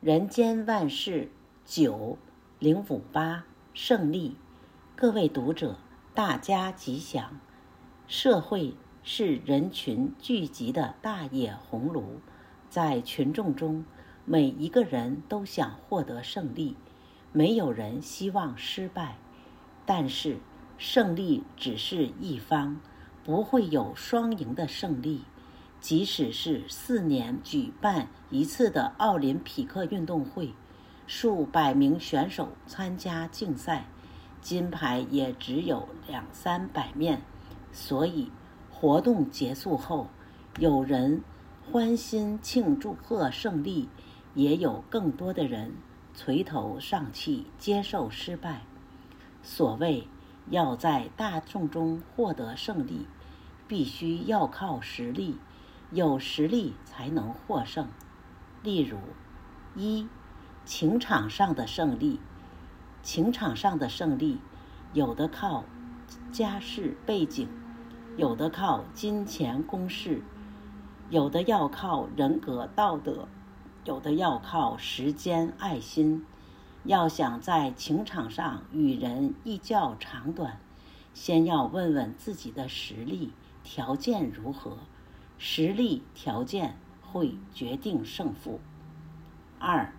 人间万事九零五八胜利，各位读者，大家吉祥。社会是人群聚集的大野红炉，在群众中，每一个人都想获得胜利，没有人希望失败。但是，胜利只是一方，不会有双赢的胜利。即使是四年举办一次的奥林匹克运动会，数百名选手参加竞赛，金牌也只有两三百面。所以，活动结束后，有人欢欣庆祝贺胜利，也有更多的人垂头丧气接受失败。所谓要在大众中获得胜利，必须要靠实力。有实力才能获胜。例如，一，情场上的胜利。情场上的胜利，有的靠家世背景，有的靠金钱攻势，有的要靠人格道德，有的要靠时间爱心。要想在情场上与人一较长短，先要问问自己的实力条件如何。实力条件会决定胜负。二，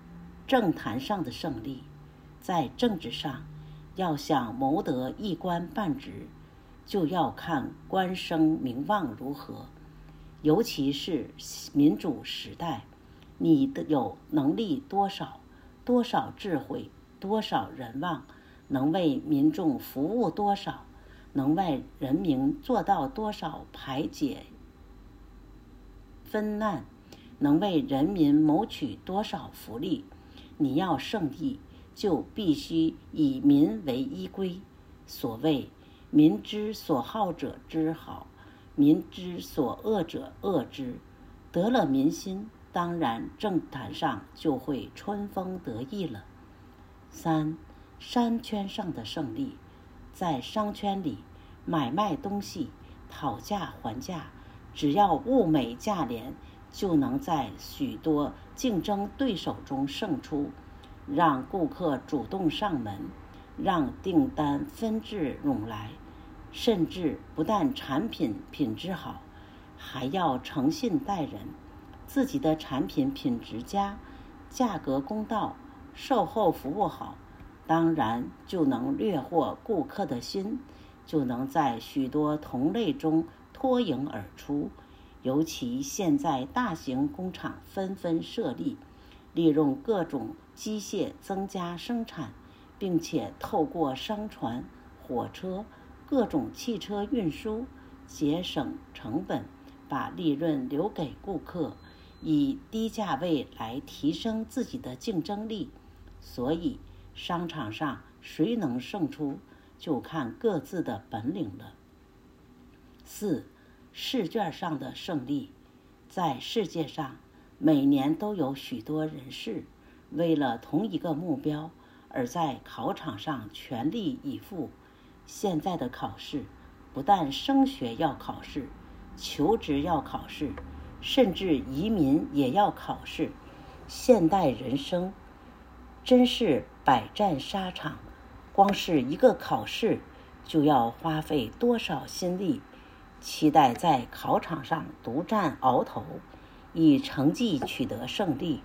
政坛上的胜利，在政治上，要想谋得一官半职，就要看官声名望如何。尤其是民主时代，你的有能力多少，多少智慧，多少人望，能为民众服务多少，能为人民做到多少排解。分难，能为人民谋取多少福利？你要胜利，就必须以民为依归。所谓“民之所好者之好，民之所恶者恶之”，得了民心，当然政坛上就会春风得意了。三，商圈上的胜利，在商圈里买卖东西，讨价还价。只要物美价廉，就能在许多竞争对手中胜出，让顾客主动上门，让订单纷至涌来，甚至不但产品品质好，还要诚信待人，自己的产品品质佳，价格公道，售后服务好，当然就能掠获顾客的心，就能在许多同类中。脱颖而出，尤其现在大型工厂纷纷设立，利用各种机械增加生产，并且透过商船、火车、各种汽车运输节省成本，把利润留给顾客，以低价位来提升自己的竞争力。所以，商场上谁能胜出，就看各自的本领了。四，试卷上的胜利，在世界上，每年都有许多人士为了同一个目标而在考场上全力以赴。现在的考试，不但升学要考试，求职要考试，甚至移民也要考试。现代人生真是百战沙场，光是一个考试，就要花费多少心力。期待在考场上独占鳌头，以成绩取得胜利。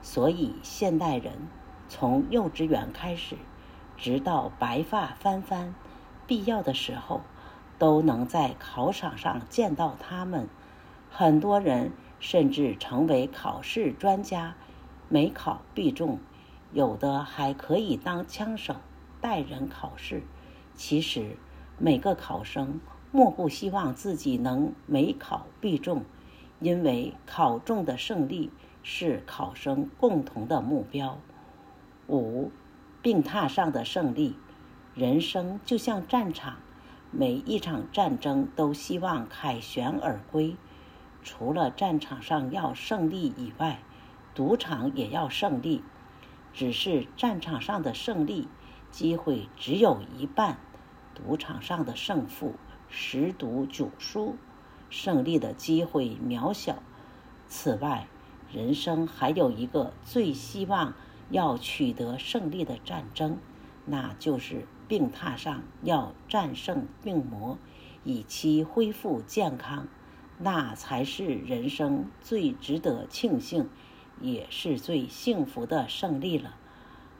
所以现代人从幼稚园开始，直到白发翻翻，必要的时候都能在考场上见到他们。很多人甚至成为考试专家，每考必中，有的还可以当枪手带人考试。其实每个考生。莫不希望自己能每考必中，因为考中的胜利是考生共同的目标。五，病榻上的胜利，人生就像战场，每一场战争都希望凯旋而归。除了战场上要胜利以外，赌场也要胜利。只是战场上的胜利机会只有一半，赌场上的胜负。十赌九输，胜利的机会渺小。此外，人生还有一个最希望要取得胜利的战争，那就是病榻上要战胜病魔，以期恢复健康。那才是人生最值得庆幸，也是最幸福的胜利了。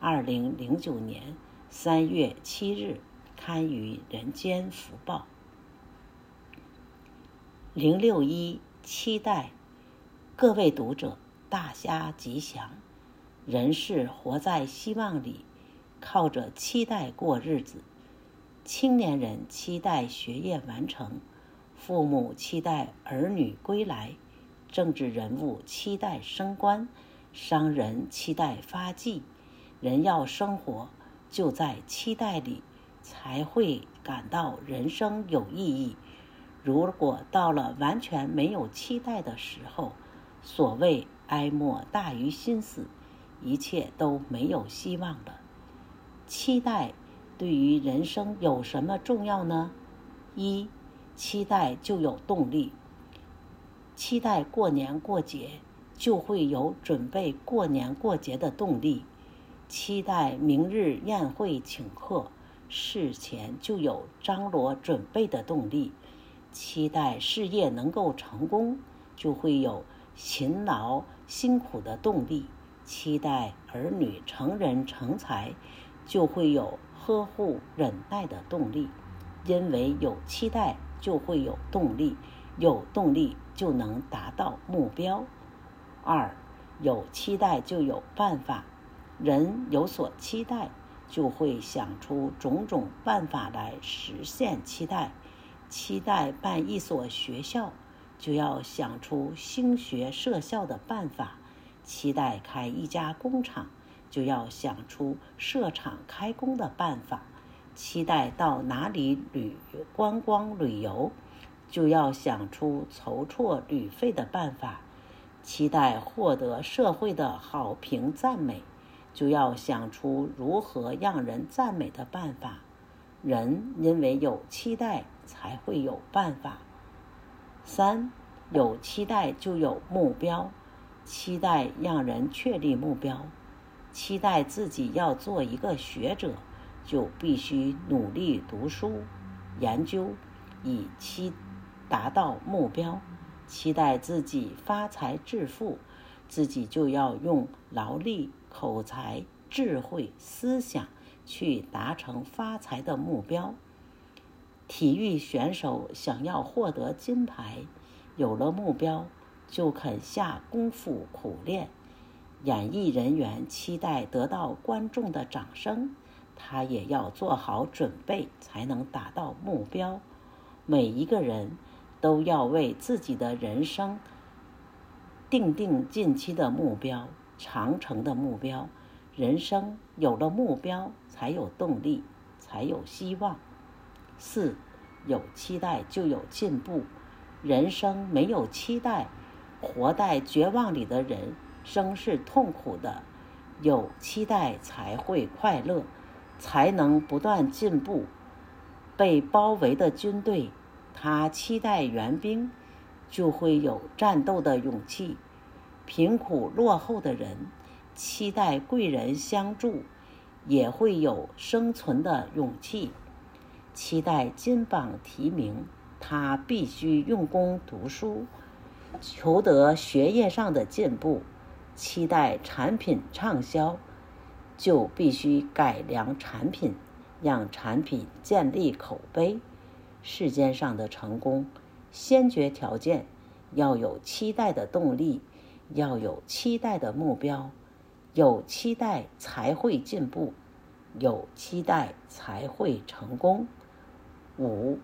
二零零九年三月七日，刊于《人间福报》。零六一期待，各位读者，大家吉祥。人是活在希望里，靠着期待过日子。青年人期待学业完成，父母期待儿女归来，政治人物期待升官，商人期待发迹。人要生活，就在期待里，才会感到人生有意义。如果到了完全没有期待的时候，所谓哀莫大于心死，一切都没有希望了。期待对于人生有什么重要呢？一，期待就有动力。期待过年过节，就会有准备过年过节的动力。期待明日宴会请客，事前就有张罗准备的动力。期待事业能够成功，就会有勤劳辛苦的动力；期待儿女成人成才，就会有呵护忍耐的动力。因为有期待，就会有动力，有动力就能达到目标。二，有期待就有办法，人有所期待，就会想出种种办法来实现期待。期待办一所学校，就要想出兴学设校的办法；期待开一家工厂，就要想出设厂开工的办法；期待到哪里旅观光旅游，就要想出筹措旅费的办法；期待获得社会的好评赞美，就要想出如何让人赞美的办法。人因为有期待，才会有办法。三，有期待就有目标，期待让人确立目标。期待自己要做一个学者，就必须努力读书、研究，以期达到目标。期待自己发财致富，自己就要用劳力、口才、智慧、思想。去达成发财的目标。体育选手想要获得金牌，有了目标就肯下功夫苦练。演艺人员期待得到观众的掌声，他也要做好准备才能达到目标。每一个人都要为自己的人生定定近期的目标、长程的目标。人生有了目标，才有动力，才有希望。四，有期待就有进步。人生没有期待，活在绝望里的人生是痛苦的。有期待才会快乐，才能不断进步。被包围的军队，他期待援兵，就会有战斗的勇气。贫苦落后的人，期待贵人相助，也会有生存的勇气；期待金榜题名，他必须用功读书，求得学业上的进步；期待产品畅销，就必须改良产品，让产品建立口碑。世间上的成功，先决条件要有期待的动力，要有期待的目标。有期待才会进步，有期待才会成功。五，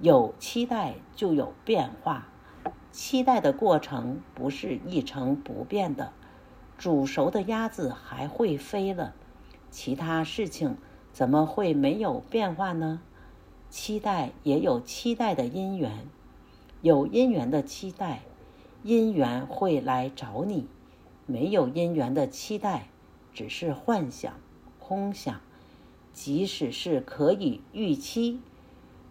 有期待就有变化。期待的过程不是一成不变的。煮熟的鸭子还会飞了，其他事情怎么会没有变化呢？期待也有期待的因缘，有因缘的期待，因缘会来找你。没有因缘的期待，只是幻想、空想。即使是可以预期，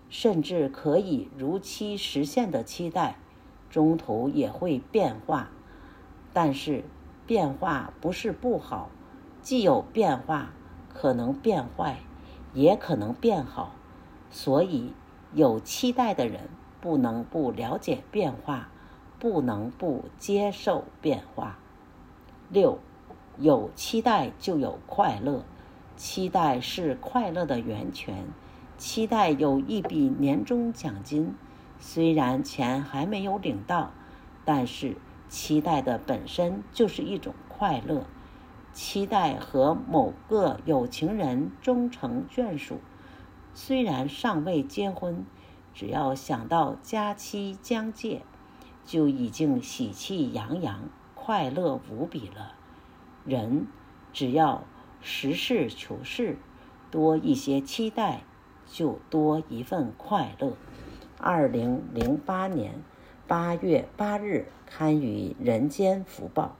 甚至可以如期实现的期待，中途也会变化。但是变化不是不好，既有变化，可能变坏，也可能变好，所以有期待的人不能不了解变化，不能不接受变化。六，有期待就有快乐，期待是快乐的源泉。期待有一笔年终奖金，虽然钱还没有领到，但是期待的本身就是一种快乐。期待和某个有情人终成眷属，虽然尚未结婚，只要想到佳期将届，就已经喜气洋洋、快乐无比了。人只要实事求是，多一些期待，就多一份快乐。二零零八年八月八日刊于《人间福报》。